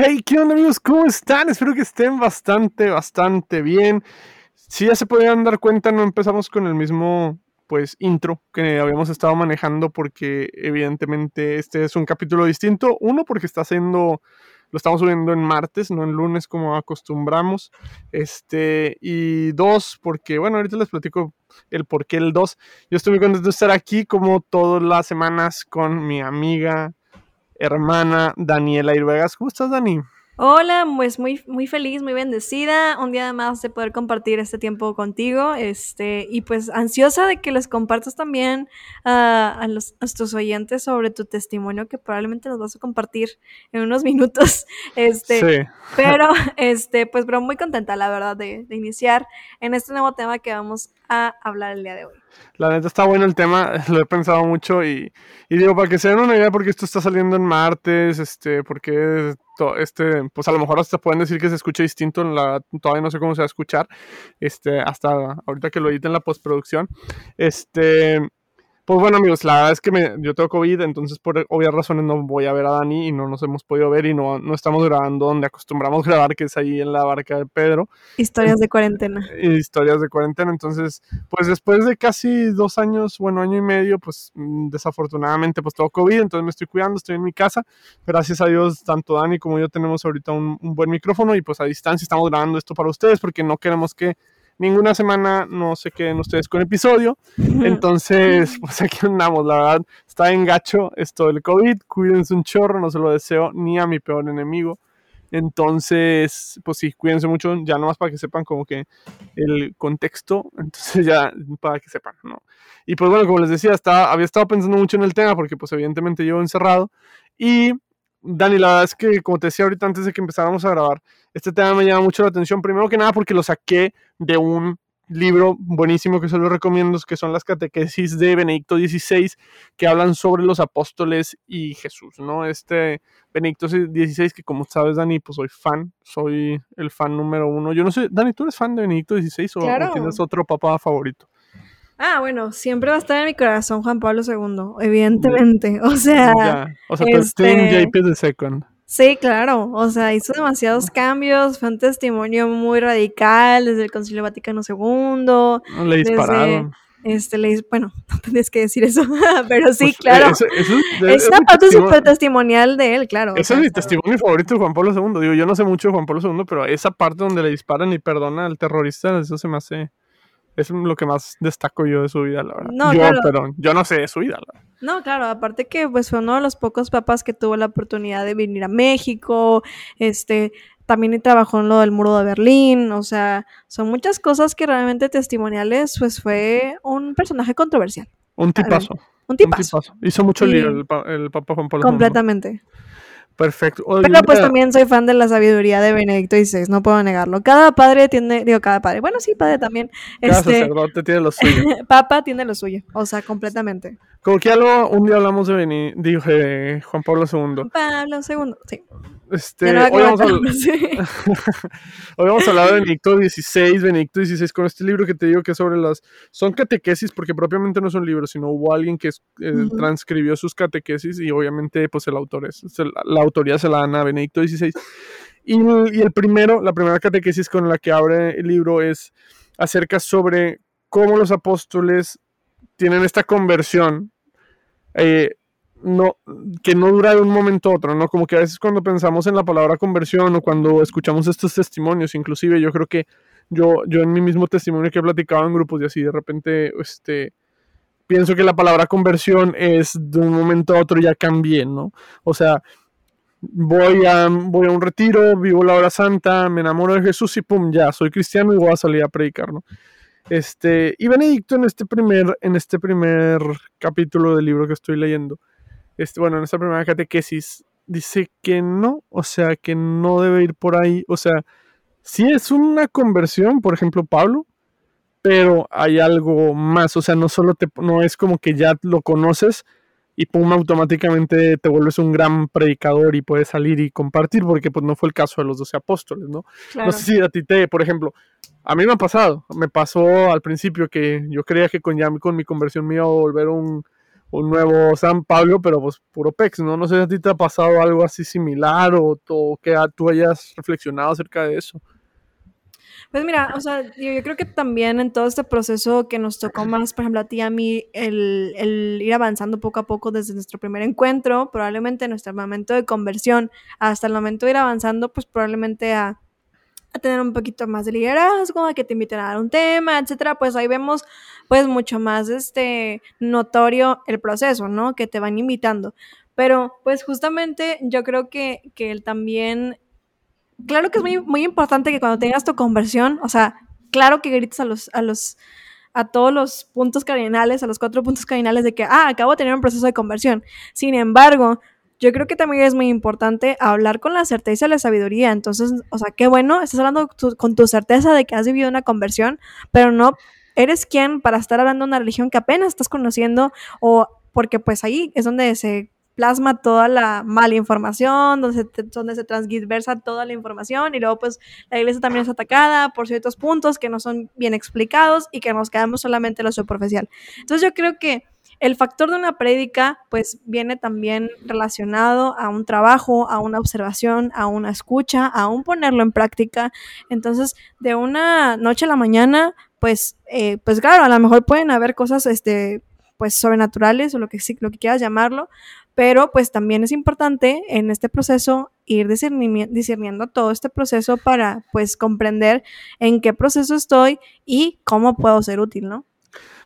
Hey, ¿qué onda amigos? ¿Cómo están? Espero que estén bastante, bastante bien. Si ya se podían dar cuenta, no empezamos con el mismo pues intro que habíamos estado manejando porque evidentemente este es un capítulo distinto. Uno porque está haciendo lo estamos subiendo en martes, no en lunes como acostumbramos. Este, y dos, porque, bueno, ahorita les platico el por qué el dos. Yo estoy muy contento de estar aquí como todas las semanas con mi amiga, hermana Daniela Irvegas. ¿Cómo estás, Dani? Hola, pues muy, muy feliz, muy bendecida, un día más de poder compartir este tiempo contigo, este, y pues ansiosa de que les compartas también a, los, a tus oyentes sobre tu testimonio que probablemente nos vas a compartir en unos minutos, este, sí. pero, este, pues, pero muy contenta, la verdad, de, de iniciar en este nuevo tema que vamos a hablar el día de hoy. La neta está bueno el tema, lo he pensado mucho y, y digo, para que se den una idea, porque esto está saliendo en martes, este, porque este, pues a lo mejor hasta pueden decir que se escucha distinto, en la, todavía no sé cómo se va a escuchar, este, hasta ahorita que lo editen en la postproducción, este, pues bueno, amigos, la verdad es que me, yo tengo COVID, entonces por obvias razones no voy a ver a Dani y no nos hemos podido ver y no, no estamos grabando donde acostumbramos grabar, que es ahí en la barca de Pedro. Historias de cuarentena. Historias de cuarentena. Entonces, pues después de casi dos años, bueno, año y medio, pues mm, desafortunadamente pues todo COVID, entonces me estoy cuidando, estoy en mi casa. Gracias a Dios, tanto Dani como yo tenemos ahorita un, un buen micrófono y pues a distancia estamos grabando esto para ustedes porque no queremos que ninguna semana no se queden ustedes con episodio. Entonces, pues aquí andamos, la verdad, está en gacho esto del COVID. Cuídense un chorro, no se lo deseo ni a mi peor enemigo. Entonces, pues sí, cuídense mucho, ya nomás para que sepan como que el contexto, entonces ya para que sepan, ¿no? Y pues bueno, como les decía, estaba, había estado pensando mucho en el tema porque pues evidentemente llevo encerrado y Dani, la verdad es que, como te decía ahorita antes de que empezáramos a grabar, este tema me llama mucho la atención. Primero que nada, porque lo saqué de un libro buenísimo que se lo recomiendo, que son las catequesis de Benedicto XVI, que hablan sobre los apóstoles y Jesús, ¿no? Este Benedicto XVI, que como sabes, Dani, pues soy fan, soy el fan número uno. Yo no sé, Dani, ¿tú eres fan de Benedicto XVI o tienes otro papá favorito? Ah, bueno, siempre va a estar en mi corazón Juan Pablo II, evidentemente. O sea, o sea, este... JP de Second. Sí, claro. O sea, hizo demasiados cambios. Fue un testimonio muy radical desde el Concilio Vaticano II. Le dispararon. este, le, bueno, no tendrías que decir eso, pero sí, pues, claro. es una parte súper testimonial de él, claro. Ese es mi testimonio favorito de Juan Pablo II. Digo, yo no sé mucho de Juan Pablo II, pero esa parte donde le disparan y perdona al terrorista, eso se me hace es lo que más destaco yo de su vida, la verdad. No, yo, claro. yo no sé de su vida, la verdad. No, claro, aparte que pues fue uno de los pocos papas que tuvo la oportunidad de venir a México, este, también trabajó en lo del muro de Berlín, o sea, son muchas cosas que realmente testimoniales, pues fue un personaje controversial. Un tipazo. Un tipazo. Hizo mucho lío el, el, Papa Juan Pablo Completamente. Perfecto. Pero pues también soy fan de la sabiduría de Benedicto XVI, no puedo negarlo. Cada padre tiene, digo, cada padre, bueno, sí, padre también. Cada este, sacerdote tiene lo suyo. Papa tiene lo suyo, o sea, completamente. Como que algo, un día hablamos de, Beni, dije, Juan Pablo II. Pablo II, sí. Este, hoy, vamos a, hoy, vamos a, hablar de Benedicto XVI, Benedicto XVI, con este libro que te digo que es sobre las... Son catequesis, porque propiamente no son libros, sino hubo alguien que eh, transcribió sus catequesis y obviamente pues el autor es, la, autoría se la dan a Benedicto XVI. Y, y, el primero, la primera catequesis con la que abre el libro es acerca sobre cómo los apóstoles tienen esta conversión eh, no, que no dura de un momento a otro, ¿no? Como que a veces cuando pensamos en la palabra conversión o cuando escuchamos estos testimonios, inclusive yo creo que yo, yo en mi mismo testimonio que he platicado en grupos y así de repente, este, pienso que la palabra conversión es de un momento a otro ya cambié, ¿no? O sea, voy a, voy a un retiro, vivo la hora santa, me enamoro de Jesús y pum, ya, soy cristiano y voy a salir a predicar, ¿no? Este, y Benedicto en este primer, en este primer capítulo del libro que estoy leyendo, este, bueno, en esta primera catequesis, dice que no, o sea, que no debe ir por ahí, o sea, sí es una conversión, por ejemplo, Pablo, pero hay algo más, o sea, no solo te, no es como que ya lo conoces y pum, automáticamente te vuelves un gran predicador y puedes salir y compartir, porque pues no fue el caso de los doce apóstoles, ¿no? No sé si a ti te, por ejemplo, a mí me ha pasado, me pasó al principio que yo creía que con ya con mi conversión me iba a volver un, nuevo San Pablo, pero pues puro pex, ¿no? No sé si a ti te ha pasado algo así similar o, o que tú hayas reflexionado acerca de eso. Pues mira, o sea, yo, creo que también en todo este proceso que nos tocó más, por ejemplo, a ti y a mí, el, el, ir avanzando poco a poco desde nuestro primer encuentro, probablemente nuestro momento de conversión, hasta el momento de ir avanzando, pues probablemente a, a tener un poquito más de liderazgo, a que te inviten a dar un tema, etcétera, pues ahí vemos pues mucho más este notorio el proceso, ¿no? Que te van invitando. Pero pues justamente yo creo que, que él también claro que es muy, muy importante que cuando tengas tu conversión, o sea, claro que grites a los, a los, a todos los puntos cardinales, a los cuatro puntos cardinales de que, ah, acabo de tener un proceso de conversión. Sin embargo, yo creo que también es muy importante hablar con la certeza y la sabiduría. Entonces, o sea, qué bueno, estás hablando con tu certeza de que has vivido una conversión, pero no eres quien para estar hablando de una religión que apenas estás conociendo o porque pues ahí es donde se plasma toda la mala información, donde se, donde se transgiversa toda la información y luego pues la iglesia también es atacada por ciertos puntos que no son bien explicados y que nos quedamos solamente en lo superficial. Entonces yo creo que el factor de una prédica pues viene también relacionado a un trabajo, a una observación, a una escucha, a un ponerlo en práctica. Entonces, de una noche a la mañana, pues, eh, pues claro, a lo mejor pueden haber cosas, este, pues sobrenaturales o lo que, lo que quieras llamarlo, pero pues también es importante en este proceso ir discerniendo todo este proceso para pues comprender en qué proceso estoy y cómo puedo ser útil, ¿no?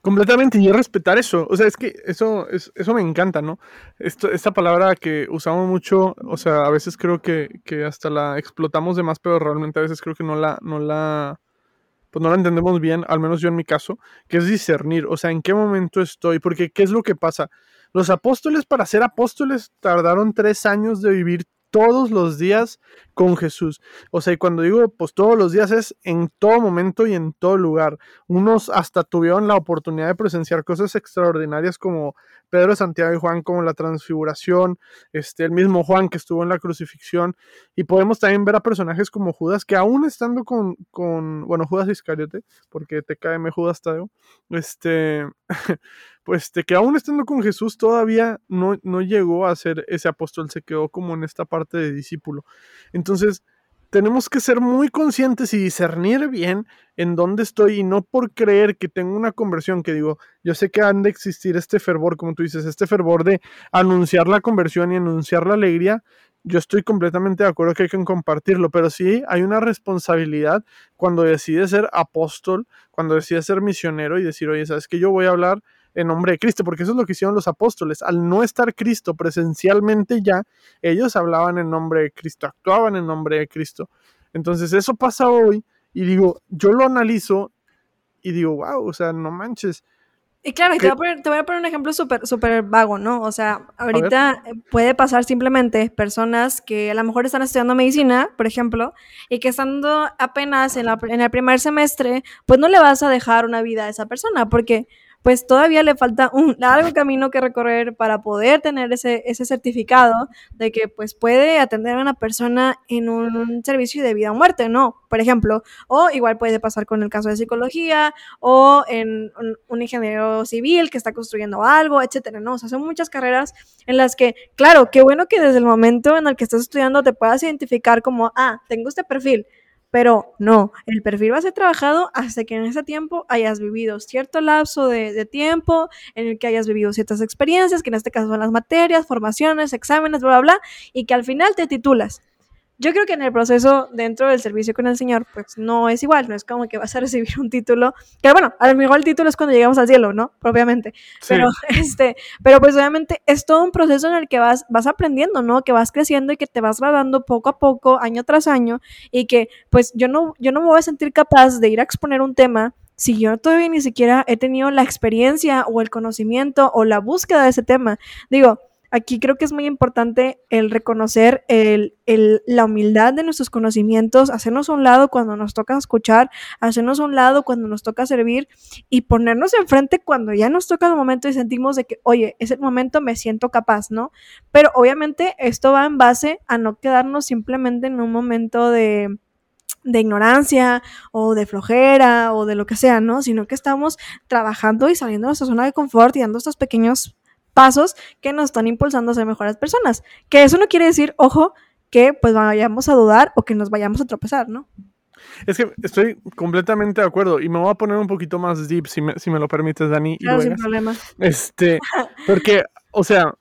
Completamente, y respetar eso. O sea, es que eso, es, eso me encanta, ¿no? Esto, esta palabra que usamos mucho, o sea, a veces creo que, que, hasta la explotamos de más, pero realmente a veces creo que no la, no la, pues no la entendemos bien, al menos yo en mi caso, que es discernir, o sea, en qué momento estoy, porque ¿qué es lo que pasa? Los apóstoles para ser apóstoles tardaron tres años de vivir todos los días con Jesús. O sea, y cuando digo pues todos los días es en todo momento y en todo lugar. Unos hasta tuvieron la oportunidad de presenciar cosas extraordinarias como Pedro, Santiago y Juan, como la transfiguración, este, el mismo Juan que estuvo en la crucifixión. Y podemos también ver a personajes como Judas, que aún estando con, con bueno, Judas Iscariote, porque me Judas Tadeo, este, pues de que aún estando con Jesús todavía no, no llegó a ser ese apóstol, se quedó como en esta parte de discípulo. Entonces, tenemos que ser muy conscientes y discernir bien en dónde estoy y no por creer que tengo una conversión que digo, yo sé que han de existir este fervor, como tú dices, este fervor de anunciar la conversión y anunciar la alegría. Yo estoy completamente de acuerdo que hay que compartirlo, pero sí hay una responsabilidad cuando decides ser apóstol, cuando decides ser misionero y decir, oye, sabes que yo voy a hablar en nombre de Cristo, porque eso es lo que hicieron los apóstoles. Al no estar Cristo presencialmente ya, ellos hablaban en nombre de Cristo, actuaban en nombre de Cristo. Entonces eso pasa hoy y digo, yo lo analizo y digo, wow, o sea, no manches. Y claro, te voy, a poner, un ejemplo súper super vago, ¿no? O sea, ahorita puede pasar simplemente personas que a lo mejor están estudiando medicina, por ejemplo, y que estando apenas en, la, en el primer semestre, pues no le vas a dejar una vida a esa persona, porque pues todavía le falta un largo camino que recorrer para poder tener ese, ese certificado de que pues puede atender a una persona en un servicio de vida o muerte, ¿no? Por ejemplo, o igual puede pasar con el caso de psicología o en un, ingeniero civil que está construyendo algo, etcétera, ¿no? O sea, son muchas carreras en las que, claro, qué bueno que desde el momento en el que estás estudiando te puedas identificar como, ah, tengo este perfil, pero no, el perfil va a ser trabajado hasta que en ese tiempo hayas vivido cierto lapso de, tiempo, en el que hayas vivido ciertas experiencias, que en este caso son las materias, formaciones, exámenes, bla, bla, bla, y que al final te titulas. Yo creo que en el proceso dentro del servicio con el Señor, pues no es igual, no es como que vas a recibir un título, que bueno, a lo mejor el título es cuando llegamos al cielo, ¿no? Propiamente. Pero, este, pero pues obviamente es todo un proceso en el que vas, vas aprendiendo, ¿no? Que vas creciendo y que te vas graduando poco a poco, año tras año, y que pues yo no, yo no me voy a sentir capaz de ir a exponer un tema si yo todavía ni siquiera he tenido la experiencia o el conocimiento o la búsqueda de ese tema. Digo, aquí creo que es muy importante el reconocer la humildad de nuestros conocimientos, hacernos a un lado cuando nos toca escuchar, hacernos a un lado cuando nos toca servir y ponernos enfrente cuando ya nos toca el momento y sentimos de que, oye, es el momento, me siento capaz, ¿no? Pero obviamente esto va en base a no quedarnos simplemente en un momento de de ignorancia o de flojera o de lo que sea, ¿no? Sino que estamos trabajando y saliendo de nuestra zona de confort y dando estos pequeños pasos que nos están impulsando a ser mejores personas. Que eso no quiere decir, ojo, que pues vayamos a dudar o que nos vayamos a tropezar, ¿no? Es que estoy completamente de acuerdo y me voy a poner un poquito más deep, si me, si me lo permites, Dani. Claro, sin problema. Este, porque, o sea,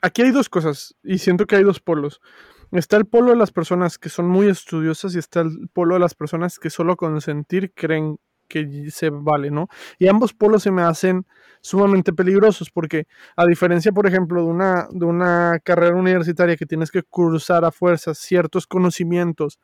aquí hay dos cosas y siento que hay dos polos. Está el polo de las personas que son muy estudiosas y está el polo de las personas que solo con sentir creen que se vale, ¿no? Y ambos polos se me hacen sumamente peligrosos porque a diferencia, por ejemplo, de una, de una carrera universitaria que tienes que cursar a fuerzas ciertos conocimientos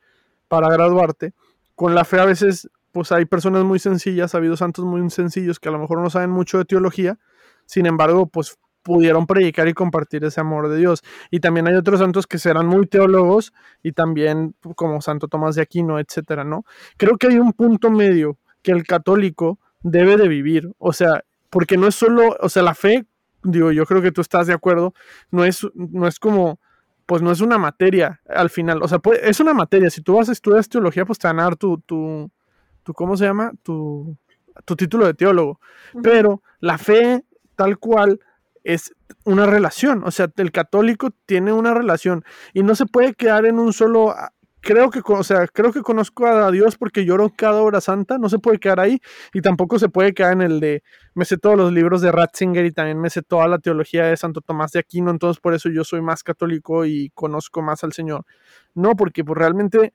para graduarte, con la fe a veces pues hay personas muy sencillas, ha habido santos muy sencillos que a lo mejor no saben mucho de teología, sin embargo, pues pudieron predicar y compartir ese amor de Dios. Y también hay otros santos que serán muy teólogos y también como Santo Tomás de Aquino, etcétera, ¿no? Creo que hay un punto medio que el católico debe de vivir, o sea, porque no es solo, o sea, la fe, digo, yo creo que tú estás de acuerdo, no es, no es como, pues no es una materia al final, o sea, es una materia, si tú vas a estudiar teología, pues te van a dar tu, tu, tu ¿cómo se llama? Tu, tu título de teólogo, pero la fe tal cual es una relación, o sea, el católico tiene una relación. Y no se puede quedar en un solo creo que, o sea, creo que conozco a Dios porque lloro cada hora santa, no se puede quedar ahí y tampoco se puede quedar en el de, me sé todos los libros de Ratzinger y también me sé toda la teología de Santo Tomás de Aquino, entonces por eso yo soy más católico y conozco más al Señor. No, porque pues realmente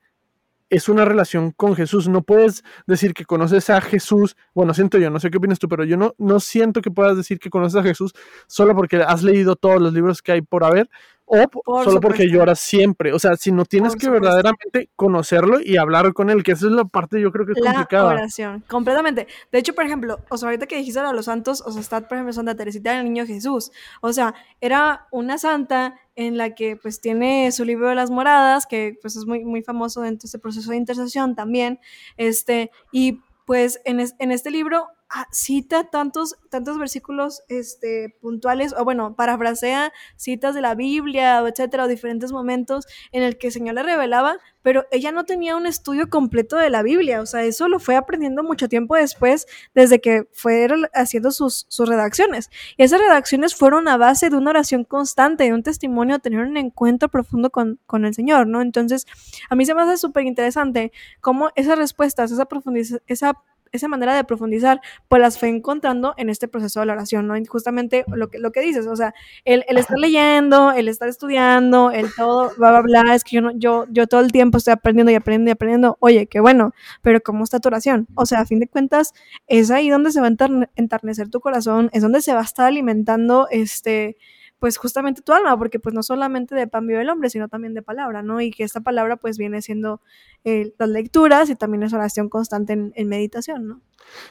es una relación con Jesús. No puedes decir que conoces a Jesús. Bueno, siento yo, no sé qué opinas tú, pero yo no, no siento que puedas decir que conoces a Jesús solo porque has leído todos los libros que hay por haber o solo porque lloras siempre. O sea, si no tienes que verdaderamente conocerlo y hablar con él, que esa es la parte yo creo que es la complicada. oración, completamente. De hecho, por ejemplo, o sea, ahorita que dijiste a los santos, o sea, está, por ejemplo, Santa Teresita del Niño Jesús. O sea, era una santa en la que pues tiene su libro de las moradas, que pues es muy, muy famoso dentro de este proceso de intercesión también. Este, y pues en, en este libro cita tantos, tantos versículos este, puntuales, o bueno, parafrasea citas de la Biblia, o etcétera, o diferentes momentos en el que el Señor le revelaba, pero ella no tenía un estudio completo de la Biblia, o sea, eso lo fue aprendiendo mucho tiempo después, desde que fue haciendo sus, sus redacciones. Y esas redacciones fueron a base de una oración constante, de un testimonio, tener un encuentro profundo con, con el Señor, ¿no? Entonces, a mí se me hace súper interesante cómo esas respuestas, esa profundización, esa esa manera de profundizar, pues las fue encontrando en este proceso de la oración, ¿no? justamente lo que, lo que dices, o sea, el, el estar leyendo, el estar estudiando, el todo, va a hablar, es que yo, no, yo, yo todo el tiempo estoy aprendiendo y aprendiendo y aprendiendo, oye, qué bueno, pero ¿cómo está tu oración? O sea, a fin de cuentas, es ahí donde se va a entarnecer tu corazón, es donde se va a estar alimentando, este, pues justamente tu alma, porque pues no solamente de pan vive el hombre, sino también de palabra, ¿no? Y que esta palabra pues viene siendo eh, las lecturas y también es oración constante en, meditación, ¿no?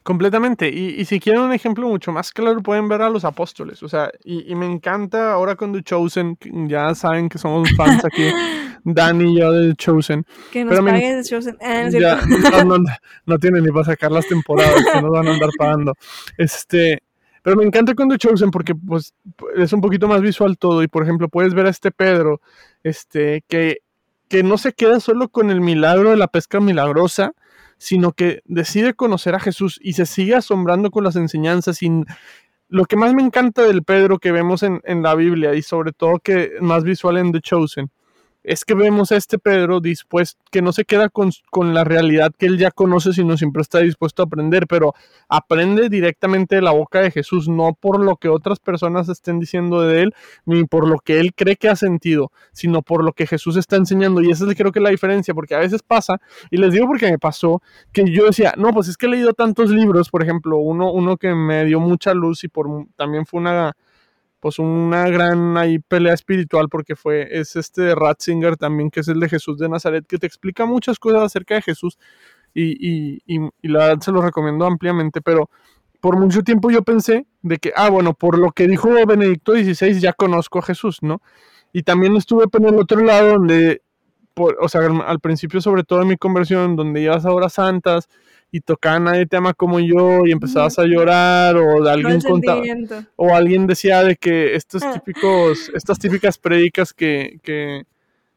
Completamente. Y, si quieren un ejemplo mucho más claro, pueden ver a los apóstoles. O sea, y, me encanta ahora con The Chosen, ya saben que somos fans aquí, Dani y yo de The Chosen. Que nos paguen The Chosen. Ah, no, no, no, tienen ni para sacar las temporadas, que nos van a andar pagando. Este, pero me encanta cuando Chosen porque pues, es un poquito más visual todo y por ejemplo puedes ver a este Pedro este, que, que no se queda solo con el milagro de la pesca milagrosa, sino que decide conocer a Jesús y se sigue asombrando con las enseñanzas. Y lo que más me encanta del Pedro que vemos en, en la Biblia y sobre todo que más visual en The Chosen es que vemos a este Pedro dispuesto, que no se queda con, la realidad que él ya conoce, sino siempre está dispuesto a aprender, pero aprende directamente de la boca de Jesús, no por lo que otras personas estén diciendo de él, ni por lo que él cree que ha sentido, sino por lo que Jesús está enseñando. Y esa es creo que la diferencia, porque a veces pasa, y les digo porque me pasó, que yo decía, no, pues es que he leído tantos libros, por ejemplo, uno, uno que me dio mucha luz y por también fue una pues una gran ahí pelea espiritual porque fue, es este Ratzinger también, que es el de Jesús de Nazaret, que te explica muchas cosas acerca de Jesús y, y la verdad se lo recomiendo ampliamente, pero por mucho tiempo yo pensé de que, ah, bueno, por lo que dijo Benedicto XVI ya conozco a Jesús, ¿no? Y también estuve por el otro lado donde, por, o sea, al principio sobre todo en mi conversión, donde ibas a horas santas, y tocaban Nadie te ama como yo y empezabas a llorar o alguien contaba o alguien decía de que estos ah. típicos estas típicas prédicas que, que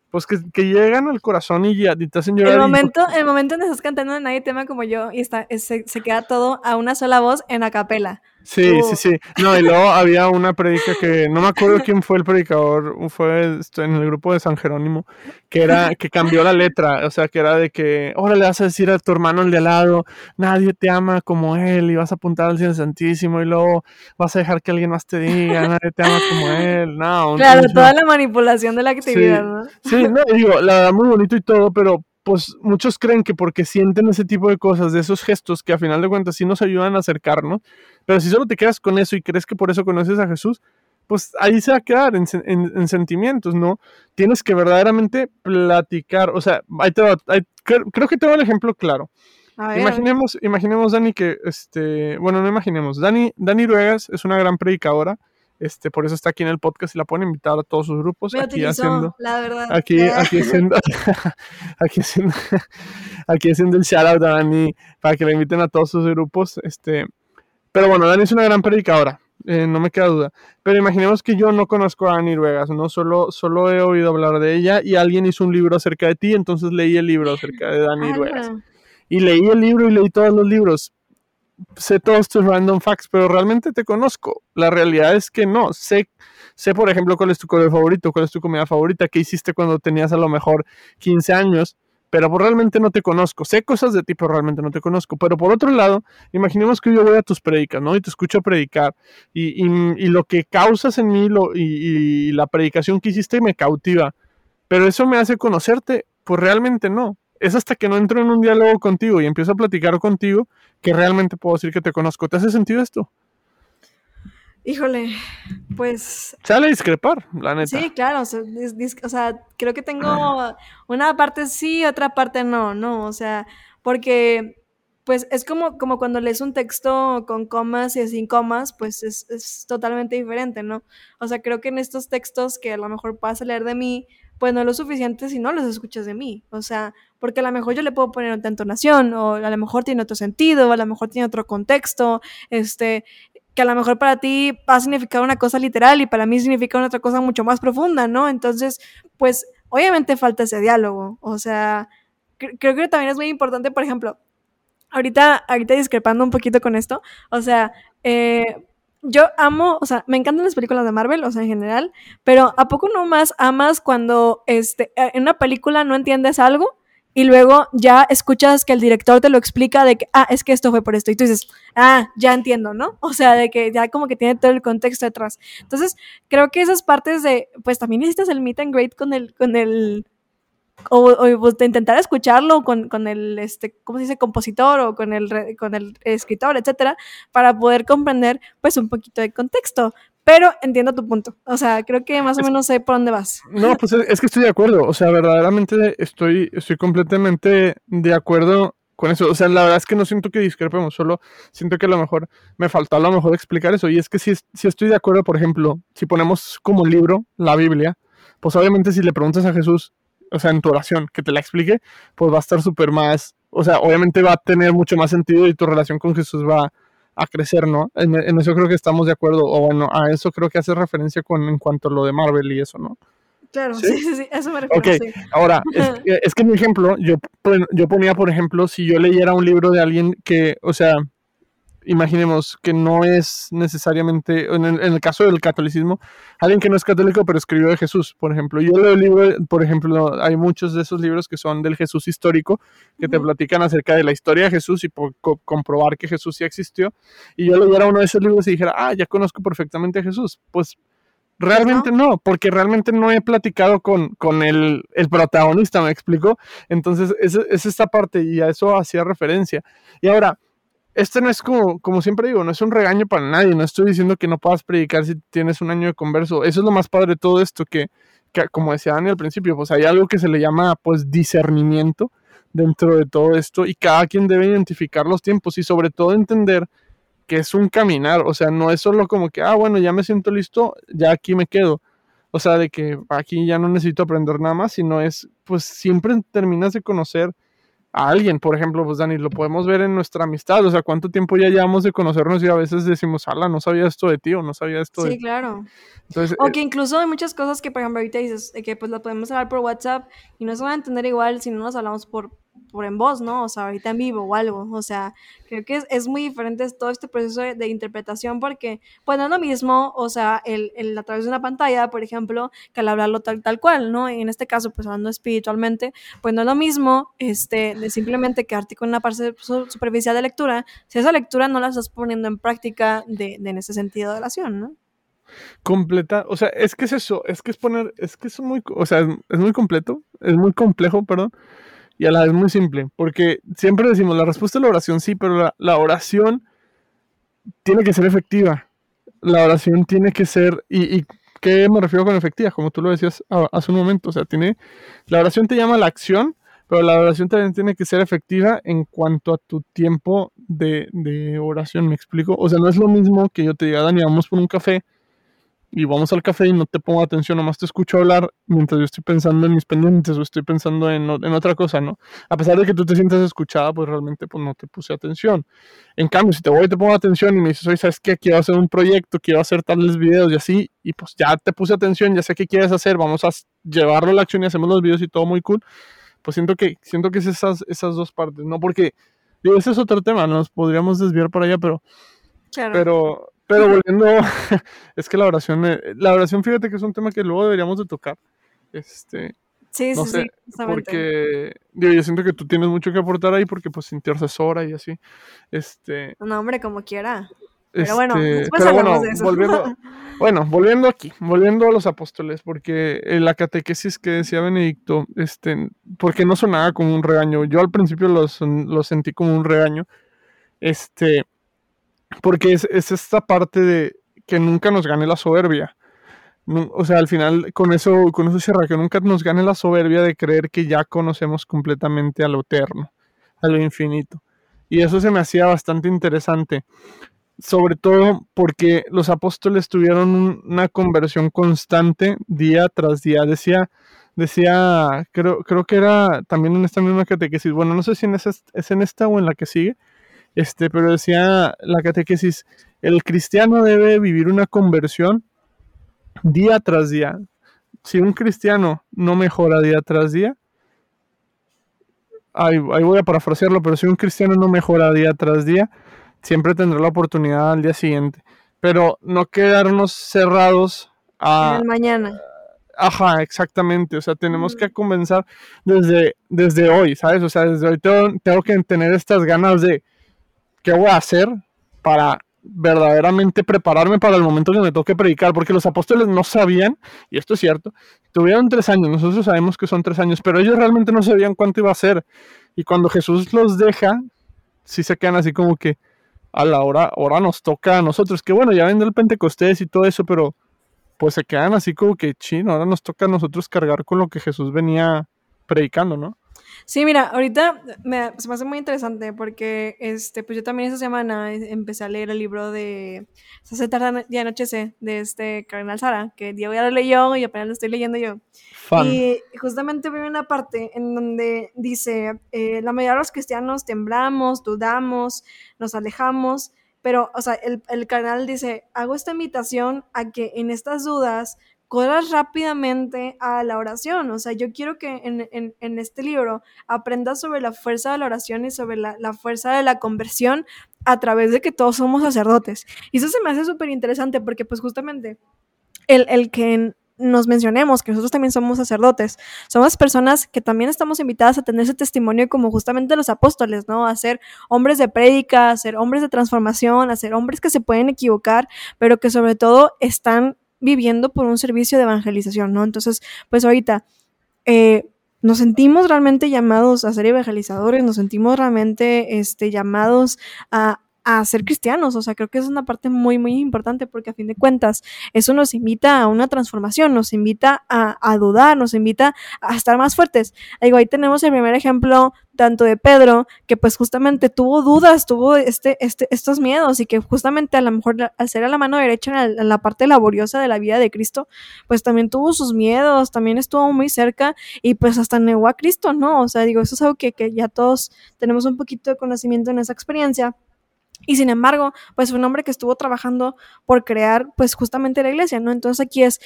pues que, que, llegan al corazón y, ya, te hacen llorar. El momento, el momento en que estás cantando Nadie te ama como yo y está, se, se, queda todo a una sola voz en la capela. Sí, sí, sí. No, y luego había una predica que no me acuerdo quién fue el predicador, fue en el grupo de San Jerónimo, que era que cambió la letra, o sea, que era de que ahora le vas a decir a tu hermano el de al lado, nadie te ama como él y vas a apuntar al Cielo Santísimo y luego vas a dejar que alguien más te diga, nadie te ama como él. No, claro, toda la manipulación de la actividad, ¿no? Sí, no, digo, la verdad muy bonito y todo, pero pues muchos creen que porque sienten ese tipo de cosas, de esos gestos que a final de cuentas sí nos ayudan a acercarnos, pero si solo te quedas con eso y crees que por eso conoces a Jesús, pues ahí se va a quedar en, sentimientos, ¿no? Tienes que verdaderamente platicar, o sea, ahí te creo, que tengo el ejemplo claro. imaginemos, imaginemos, Dani, que, este, bueno, no imaginemos, Dani, Dani Ruegas es una gran predicadora, este, por eso está aquí en el podcast y la pueden invitar a todos sus grupos. aquí haciendo, la verdad. Aquí, aquí haciendo, aquí haciendo, aquí haciendo el shout out a Dani para que la inviten a todos sus grupos. Este, pero bueno, Dani es una gran predicadora, eh, no me queda duda. Pero imaginemos que yo no conozco a Dani Ruegas, ¿no? Solo, solo he oído hablar de ella y alguien hizo un libro acerca de ti, entonces leí el libro acerca de Dani Ruegas. Y leí el libro y leí todos los libros, sé todos tus random facts, pero realmente te conozco. La realidad es que no. Sé, sé, por ejemplo, cuál es tu color favorito, cuál es tu comida favorita, qué hiciste cuando tenías a lo mejor 15 años, pero pues realmente no te conozco. Sé cosas de ti, pero realmente no te conozco. Pero por otro lado, imaginemos que yo voy a tus predicas, ¿no? Y te escucho predicar. Y, y, lo que causas en mí lo, y, y la predicación que hiciste me cautiva. Pero eso me hace conocerte. Pues realmente no es hasta que no entro en un diálogo contigo y empiezo a platicar contigo que realmente puedo decir que te conozco. ¿Te hace sentido esto? Híjole, pues... Sale a discrepar, la neta. Sí, claro, o sea, creo que tengo una parte sí, otra parte no, no, o sea, porque pues es como, como cuando lees un texto con comas y sin comas, pues es, es, totalmente diferente, ¿no? O sea, creo que en estos textos que a lo mejor a leer de mí, pues no es lo suficiente si no los escuchas de mí. O sea, porque a lo mejor yo le puedo poner otra entonación, o a lo mejor tiene otro sentido, o a lo mejor tiene otro contexto, este, que a lo mejor para ti va a significar una cosa literal y para mí significa otra cosa mucho más profunda, ¿no? Entonces, pues obviamente falta ese diálogo. O sea, creo que también es muy importante, por ejemplo, ahorita, ahorita discrepando un poquito con esto, o sea, eh, yo amo, o sea, me encantan las películas de Marvel, o sea, en general, pero ¿a poco no más amas cuando este, eh, en una película no entiendes algo y luego ya escuchas que el director te lo explica de que, ah, es que esto fue por esto, y tú dices, ah, ya entiendo, ¿no? O sea, de que ya como que tiene todo el contexto detrás. Entonces, creo que esas partes de, pues también necesitas el meet and greet con el, con el o, o pues, intentar escucharlo con, con, el, este, ¿cómo se dice?, compositor o con el, con el escritor, etcétera, para poder comprender, pues, un poquito de contexto. Pero entiendo tu punto. O sea, creo que más o menos sé por dónde vas. No, pues es, que estoy de acuerdo. O sea, verdaderamente estoy, estoy completamente de acuerdo con eso. O sea, la verdad es que no siento que discrepemos, solo siento que a lo mejor me faltó a lo mejor explicar eso. Y es que si, si estoy de acuerdo, por ejemplo, si ponemos como libro la Biblia, pues obviamente si le preguntas a Jesús, o sea, en tu oración, que te la explique, pues va a estar súper más, o sea, obviamente va a tener mucho más sentido y tu relación con Jesús va a crecer, ¿no? En, eso creo que estamos de acuerdo, o bueno, a eso creo que hace referencia con en cuanto a lo de Marvel y eso, ¿no? Claro, sí, sí, sí, eso me refiero. Ok, ahora, es, es, que mi ejemplo, yo, yo ponía, por ejemplo, si yo leyera un libro de alguien que, o sea, imaginemos que no es necesariamente, en el, caso del catolicismo, alguien que no es católico pero escribió de Jesús, por ejemplo. Yo leo libros, por ejemplo, hay muchos de esos libros que son del Jesús histórico, que te platican acerca de la historia de Jesús y por comprobar que Jesús sí existió. Y yo leyera uno de esos libros y dijera, ah, ya conozco perfectamente a Jesús. Pues Realmente no, porque realmente no he platicado con, con el, el, protagonista, ¿me explico? Entonces, es, es esta parte y a eso hacía referencia. Y ahora, este no es como, como siempre digo, no es un regaño para nadie, no estoy diciendo que no puedas predicar si tienes un año de converso, eso es lo más padre de todo esto, que, como decía Dani al principio, pues hay algo que se le llama pues discernimiento dentro de todo esto y cada quien debe identificar los tiempos y sobre todo entender que es un caminar, o sea, no es solo como que, ah, bueno, ya me siento listo, ya aquí me quedo. O sea, de que aquí ya no necesito aprender nada más, sino es, pues siempre terminas de conocer a alguien, por ejemplo, pues Dani, lo podemos ver en nuestra amistad, o sea, cuánto tiempo ya llevamos de conocernos y a veces decimos, ala, no sabía esto de ti o no sabía esto sí, de Sí, claro. Entonces, o que eh, incluso hay muchas cosas que, por ejemplo, ahorita dices, que pues las podemos hablar por WhatsApp y no se van a entender igual si no nos hablamos por, por en voz, ¿no? O sea, ahorita en vivo o algo. O sea, creo que es, muy diferente todo este proceso de, interpretación porque, pues no es lo mismo, o sea, el, el, a través de una pantalla, por ejemplo, que al hablarlo tal, tal cual, ¿no? En este caso, pues hablando espiritualmente, pues no es lo mismo, este, de simplemente quedarte con una parte superficial de lectura, si esa lectura no la estás poniendo en práctica de, de en ese sentido de oración, ¿no? completa, o sea, es que es eso, es que es poner, es que es muy, o sea, es, muy completo, es muy complejo, perdón, y a la vez muy simple, porque siempre decimos, la respuesta a la oración sí, pero la, oración tiene que ser efectiva, la oración tiene que ser, y, y ¿qué me refiero con efectiva? Como tú lo decías hace un momento, o sea, tiene, la oración te llama a la acción, pero la oración también tiene que ser efectiva en cuanto a tu tiempo de, de oración, ¿me explico? O sea, no es lo mismo que yo te diga, Dani, vamos por un café, y vamos al café y no te pongo atención, nomás te escucho hablar mientras yo estoy pensando en mis pendientes o estoy pensando en, en, otra cosa, ¿no? A pesar de que tú te sientas escuchada, pues realmente pues no te puse atención. En cambio, si te voy y te pongo atención y me dices, oye, ¿sabes qué? Quiero hacer un proyecto, quiero hacer tales videos y así, y pues ya te puse atención, ya sé qué quieres hacer, vamos a llevarlo a la acción y hacemos los videos y todo muy cool, pues siento que, siento que es esas, esas dos partes, ¿no? Porque, digo, ese es otro tema, nos podríamos desviar por allá, pero... Claro. Pero pero volviendo, es que la oración, eh, la oración, fíjate que es un tema que luego deberíamos de tocar. Este, sí, sí, sí, porque digo, yo siento que tú tienes mucho que aportar ahí porque pues intercesora y así. Este, no, hombre, como quiera. Pero bueno, este, después pero bueno, de eso. Volviendo, bueno, volviendo aquí, volviendo a los apóstoles, porque la catequesis que decía Benedicto, este, porque no sonaba como un regaño. Yo al principio lo sentí como un regaño. Este, porque es, esta parte de que nunca nos gane la soberbia. o sea, al final con eso, con eso cierra, que nunca nos gane la soberbia de creer que ya conocemos completamente a lo eterno, a lo infinito. Y eso se me hacía bastante interesante, sobre todo porque los apóstoles tuvieron una conversión constante día tras día. Decía, decía, creo, creo que era también en esta misma catequesis, bueno, no sé si es en esta o en la que sigue, este, pero decía la catequesis, el cristiano debe vivir una conversión día tras día. Si un cristiano no mejora día tras día, ahí, voy a parafrasearlo, pero si un cristiano no mejora día tras día, siempre tendrá la oportunidad al día siguiente. Pero no quedarnos cerrados a... El mañana. Ajá, exactamente. O sea, tenemos que comenzar desde, desde hoy, ¿sabes? O sea, desde hoy tengo que tener estas ganas de ¿qué voy a hacer para verdaderamente prepararme para el momento que me toque predicar? Porque los apóstoles no sabían, y esto es cierto, tuvieron tres años, nosotros sabemos que son tres años, pero ellos realmente no sabían cuánto iba a ser. Y cuando Jesús los deja, sí se quedan así como que a la hora, ahora nos toca a nosotros, que bueno, ya vendrá el Pentecostés y todo eso, pero pues se quedan así como que chino, ahora nos toca a nosotros cargar con lo que Jesús venía predicando, ¿no? Sí, mira, ahorita me, se me hace muy interesante porque este, pues yo también esa semana empecé a leer el libro de Se tarda y anochece de este Cardenal Sara, que Diego ya lo leyó y apenas lo estoy leyendo yo. Y justamente vi una parte en donde dice, eh, la mayoría de los cristianos temblamos, dudamos, nos alejamos, pero, o sea, el, el cardenal dice, hago esta invitación a que en estas dudas corras rápidamente a la oración. O sea, yo quiero que en, este libro aprendas sobre la fuerza de la oración y sobre la, fuerza de la conversión a través de que todos somos sacerdotes. Y eso se me hace súper interesante porque pues justamente el, el que nos mencionemos que nosotros también somos sacerdotes, somos personas que también estamos invitadas a tener ese testimonio como justamente los apóstoles, ¿no? A ser hombres de prédica, a ser hombres de transformación, a ser hombres que se pueden equivocar, pero que sobre todo están viviendo por un servicio de evangelización, ¿no? Entonces, pues ahorita eh, nos sentimos realmente llamados a ser evangelizadores, nos sentimos realmente este, llamados a, a ser cristianos. O sea, creo que es una parte muy, muy importante porque a fin de cuentas eso nos invita a una transformación, nos invita a, a dudar, nos invita a estar más fuertes. Digo, ahí tenemos el primer ejemplo tanto de Pedro, que pues justamente tuvo dudas, tuvo este, este, estos miedos y que justamente a lo mejor al ser a la mano derecha en la, parte laboriosa de la vida de Cristo, pues también tuvo sus miedos, también estuvo muy cerca y pues hasta negó a Cristo, ¿no? O sea, digo, eso es algo que, que ya todos tenemos un poquito de conocimiento en esa experiencia. Y sin embargo, pues fue un hombre que estuvo trabajando por crear, pues justamente la iglesia, ¿no? Entonces aquí es,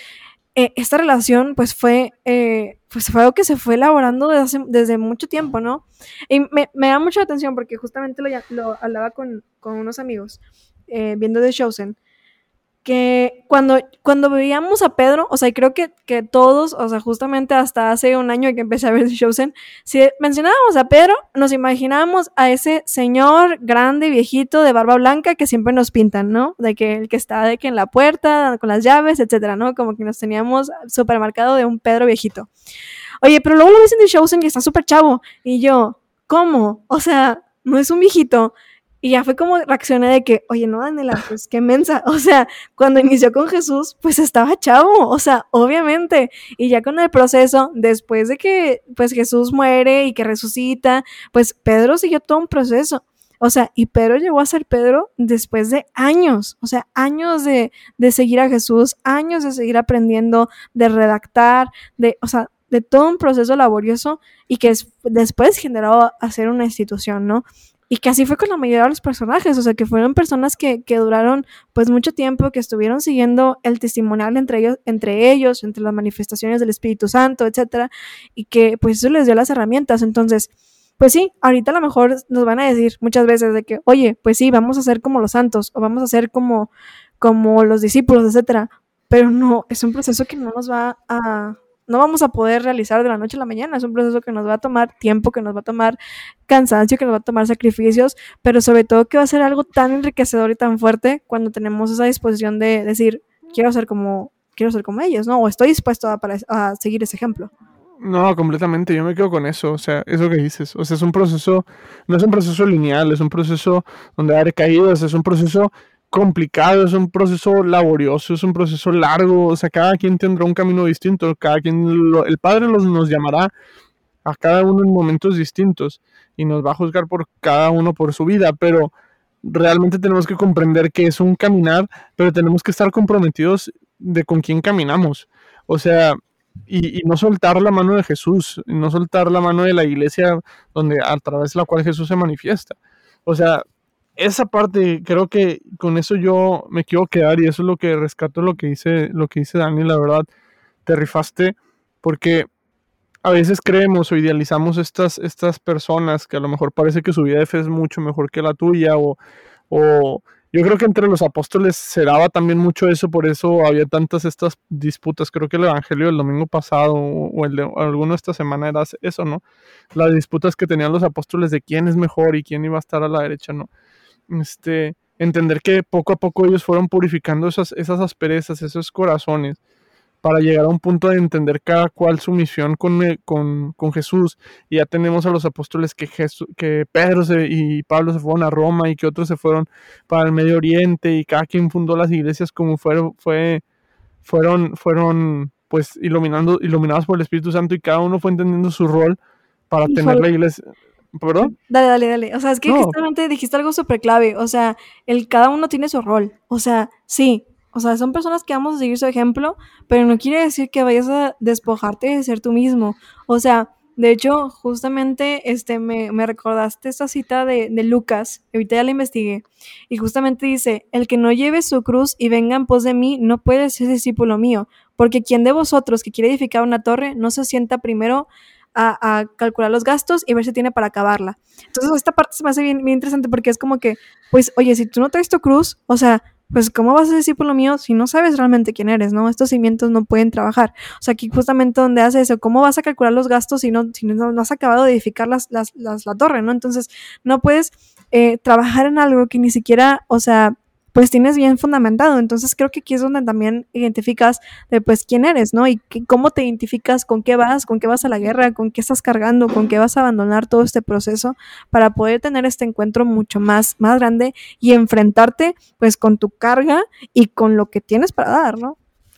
eh, esta relación pues fue, eh, pues fue algo que se fue elaborando desde, desde mucho tiempo, ¿no? Y me, me, da mucha atención porque justamente lo, lo hablaba con, con, unos amigos eh, viendo The Chosen que cuando, cuando veíamos a Pedro, o sea, creo que, que todos, o sea, justamente hasta hace un año que empecé a ver Chosen, si mencionábamos a Pedro, nos imaginábamos a ese señor grande, viejito, de barba blanca que siempre nos pintan, ¿no? De que el que está de que en la puerta, con las llaves, etcétera, ¿no? Como que nos teníamos supermercado de un Pedro viejito. Oye, pero luego lo ves en The Chosen y está súper chavo. Y yo, ¿cómo? O sea, no es un viejito, y ya fue como reaccioné de que, oye, no, Daniela, pues qué mensa. O sea, cuando inició con Jesús, pues estaba chavo, o sea, obviamente. Y ya con el proceso, después de que pues Jesús muere y que resucita, pues Pedro siguió todo un proceso. O sea, y Pedro llegó a ser Pedro después de años, o sea, años de, de seguir a Jesús, años de seguir aprendiendo, de redactar, de, o sea, de todo un proceso laborioso y que después generó hacer una institución, ¿no? Y que así fue con la mayoría de los personajes, o sea, que fueron personas que, que duraron pues mucho tiempo, que estuvieron siguiendo el testimonial entre ellos, entre ellos, entre las manifestaciones del Espíritu Santo, etcétera, y que pues eso les dio las herramientas. Entonces, pues sí, ahorita a lo mejor nos van a decir muchas veces de que, oye, pues sí, vamos a ser como los santos, o vamos a ser como, como los discípulos, etcétera. Pero no, es un proceso que no nos va a, no vamos a poder realizar de la noche a la mañana. Es un proceso que nos va a tomar tiempo, que nos va a tomar cansancio, que nos va a tomar sacrificios, pero sobre todo que va a ser algo tan enriquecedor y tan fuerte cuando tenemos esa disposición de decir, quiero ser como, quiero ser como ellos, ¿no? O estoy dispuesto a, a seguir ese ejemplo. No, completamente, yo me quedo con eso, o sea, eso que dices, o sea, es un proceso, no es un proceso lineal, es un proceso donde hay caídas, es un proceso complicado, es un proceso laborioso, es un proceso largo, o sea, cada quien tendrá un camino distinto, cada quien, el Padre los, nos llamará a cada uno en momentos distintos y nos va a juzgar por cada uno por su vida, pero realmente tenemos que comprender que es un caminar, pero tenemos que estar comprometidos de con quién caminamos, o sea, y, no soltar la mano de Jesús, no soltar la mano de la iglesia donde a través de la cual Jesús se manifiesta. O sea, esa parte creo que con eso yo me quiero quedar y eso es lo que rescato lo que dice lo que dice Dani, la verdad, te rifaste porque a veces creemos o idealizamos estas, estas personas que a lo mejor parece que su vida de fe es mucho mejor que la tuya o, o yo creo que entre los apóstoles se daba también mucho eso, por eso había tantas estas disputas. Creo que el evangelio del domingo pasado o el de alguno esta semana era eso, ¿no? Las disputas que tenían los apóstoles de quién es mejor y quién iba a estar a la derecha, ¿no? Este, entender que poco a poco ellos fueron purificando esas, esas asperezas, esos corazones, para llegar a un punto de entender cada cual su misión con, con, con Jesús. Y ya tenemos a los apóstoles que, que Pedro y Pablo se fueron a Roma y que otros se fueron para el Medio Oriente y cada quien fundó las iglesias como fueron, fue, fueron, fueron pues iluminando, iluminados por el Espíritu Santo y cada uno fue entendiendo su rol para tener la iglesia. ¿Perdón? Dale, dale, dale. O sea, es que justamente dijiste algo súper clave. O sea, el, cada uno tiene su rol. O sea, sí. O sea, son personas que vamos a seguir su ejemplo, pero no quiere decir que vayas a despojarte de ser tú mismo. O sea, de hecho, justamente este, me, me recordaste esta cita de, de, Lucas, ahorita ya la investigué, y justamente dice, el que no lleve su cruz y venga en pos de mí no puede ser discípulo mío, porque quien de vosotros que quiere edificar una torre no se sienta primero a, calcular los gastos y ver si tiene para acabarla. Entonces, esta parte se me hace bien, bien interesante porque es como que, pues, oye, si tú no traes tu cruz, o sea, pues ¿cómo vas a ser discípulo mío si no sabes realmente quién eres, no? Estos cimientos no pueden trabajar. O sea, aquí justamente donde hace eso, ¿cómo vas a calcular los gastos si no, si no, has acabado de edificar las, las, las, la torre, no? Entonces, no puedes eh, trabajar en algo que ni siquiera, o sea, pues tienes bien fundamentado. Entonces creo que aquí es donde también identificas de pues quién eres, ¿no? Y cómo te identificas, con qué vas, con qué vas a la guerra, con qué estás cargando, con qué vas a abandonar todo este proceso para poder tener este encuentro mucho más, más grande y enfrentarte pues con tu carga y con lo que tienes para dar, ¿no?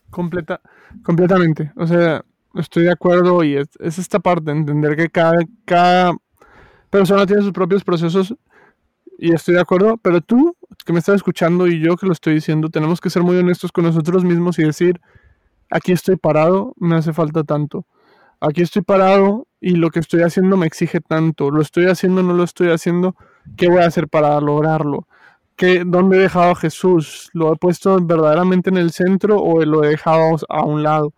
Completa, completamente. O sea, estoy de acuerdo y es, es esta parte, entender que cada, cada persona tiene sus propios procesos y estoy de acuerdo, pero tú que me estás escuchando y yo que lo estoy diciendo, tenemos que ser muy honestos con nosotros mismos y decir, aquí estoy parado, me hace falta tanto. Aquí estoy parado y lo que estoy haciendo me exige tanto. Lo estoy haciendo, no lo estoy haciendo. ¿Qué voy a hacer para lograrlo? ¿Qué, ¿Dónde he dejado a Jesús? ¿Lo he puesto verdaderamente en el centro o lo he dejado a un lado?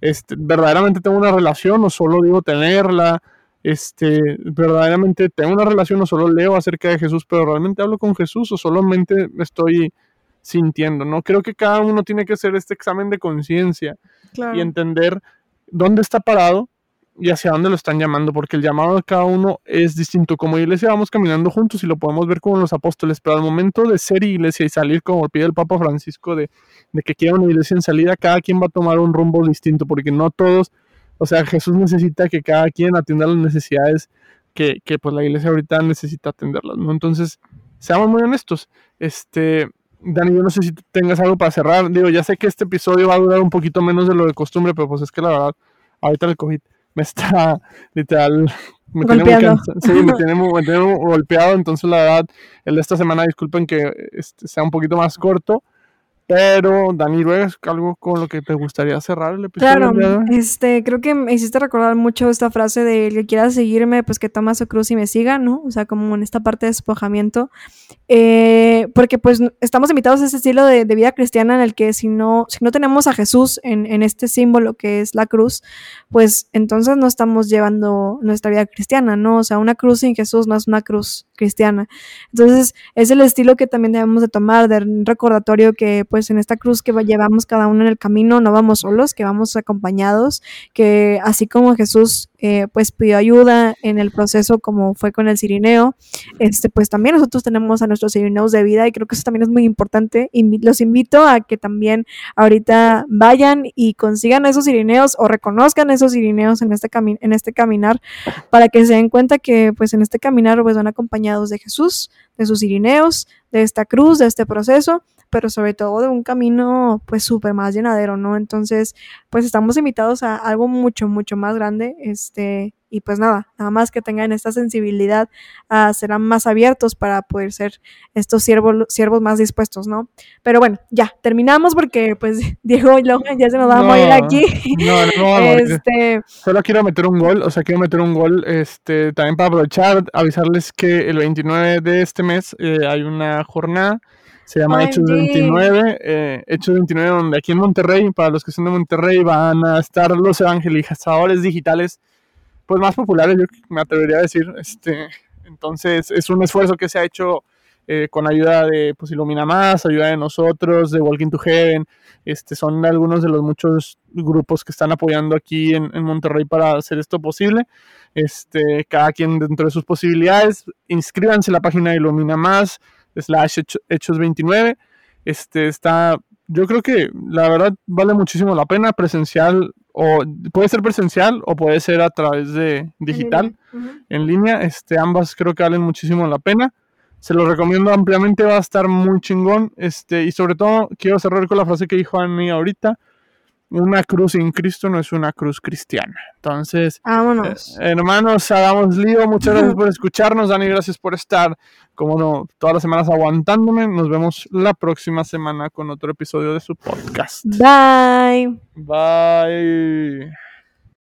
este, verdaderamente tengo una relación o solo digo tenerla, este, verdaderamente tengo una relación o solo leo acerca de Jesús, pero realmente hablo con Jesús o solamente estoy sintiendo, ¿no? Creo que cada uno tiene que hacer este examen de conciencia y entender dónde está parado y hacia dónde lo están llamando, porque el llamado de cada uno es distinto. Como iglesia vamos caminando juntos y lo podemos ver como los apóstoles, pero al momento de ser iglesia y salir como pide el Papa Francisco de, de que quiera una iglesia en salida, cada quien va a tomar un rumbo distinto, porque no todos, o sea, Jesús necesita que cada quien atienda las necesidades que, que pues la iglesia ahorita necesita atenderlas, ¿no? Entonces, seamos muy honestos, este... Dani, yo no sé si tengas algo para cerrar. Digo, ya sé que este episodio va a durar un poquito menos de lo de costumbre, pero pues es que la verdad, ahorita el COVID me está literal me tiene, muy sí, me, tiene me tiene golpeado, entonces la verdad, el de esta semana, disculpen que este, sea un poquito más corto, pero, Dani, ¿es algo con lo que te gustaría cerrar el episodio? Claro, este, creo que me hiciste recordar mucho esta frase de el que quiera seguirme, pues que toma su cruz y me siga, ¿no? O sea, como en esta parte de despojamiento. Eh, porque pues estamos invitados a ese estilo de, vida cristiana en el que si no, si no tenemos a Jesús en, en, este símbolo que es la cruz, pues entonces no estamos llevando nuestra vida cristiana, ¿no? O sea, una cruz sin Jesús no es una cruz cristiana. Entonces, es el estilo que también debemos de tomar, de recordatorio que pues en esta cruz que llevamos cada uno en el camino, no vamos solos, que vamos acompañados, que así como Jesús eh, pues pidió ayuda en el proceso como fue con el Sirineo, este, pues también nosotros tenemos a nuestros Sirineos de vida y creo que eso también es muy importante. los invito a que también ahorita vayan y consigan esos Sirineos o reconozcan esos Sirineos en este, en este caminar para que se den cuenta que pues en este caminar pues van acompañados de Jesús, de sus Sirineos, de esta cruz, de este proceso pero sobre todo de un camino pues súper más llenadero, ¿no? Entonces, pues estamos invitados a algo mucho, mucho más grande, este, y pues nada, nada más que tengan esta sensibilidad, uh, serán más abiertos para poder ser estos siervos, siervos más dispuestos, ¿no? Pero bueno, ya, terminamos porque pues Diego y Logan ya se nos va a morir aquí. No, no, este... Solo quiero meter un gol, o sea, quiero meter un gol, este, también para aprovechar, avisarles que el 29 de este mes eh, hay una jornada se llama Hechos 29, eh, Hechos 29, donde aquí en Monterrey, para los que son de Monterrey, van a estar los evangelizadores digitales, pues más populares, yo me atrevería a decir. Este, entonces, es un esfuerzo que se ha hecho eh, con ayuda de pues, Ilumina Más, ayuda de nosotros, de Walking to Heaven. Este, son algunos de los muchos grupos que están apoyando aquí en, en Monterrey para hacer esto posible. Este, cada quien dentro de sus posibilidades, inscríbanse en la página de Ilumina Más slash hechos 29. Este está, yo creo que la verdad vale muchísimo la pena presencial o puede ser presencial o puede ser a través de digital en línea. Este, ambas creo que valen muchísimo la pena. Se lo recomiendo ampliamente, va a estar muy chingón. Este, y sobre todo quiero cerrar con la frase que dijo Annie ahorita una cruz sin Cristo no es una cruz cristiana. Entonces. Eh, hermanos, hagamos lío. Muchas gracias por escucharnos, Dani. Gracias por estar, como no, todas las semanas aguantándome. Nos vemos la próxima semana con otro episodio de su podcast. Bye. Bye.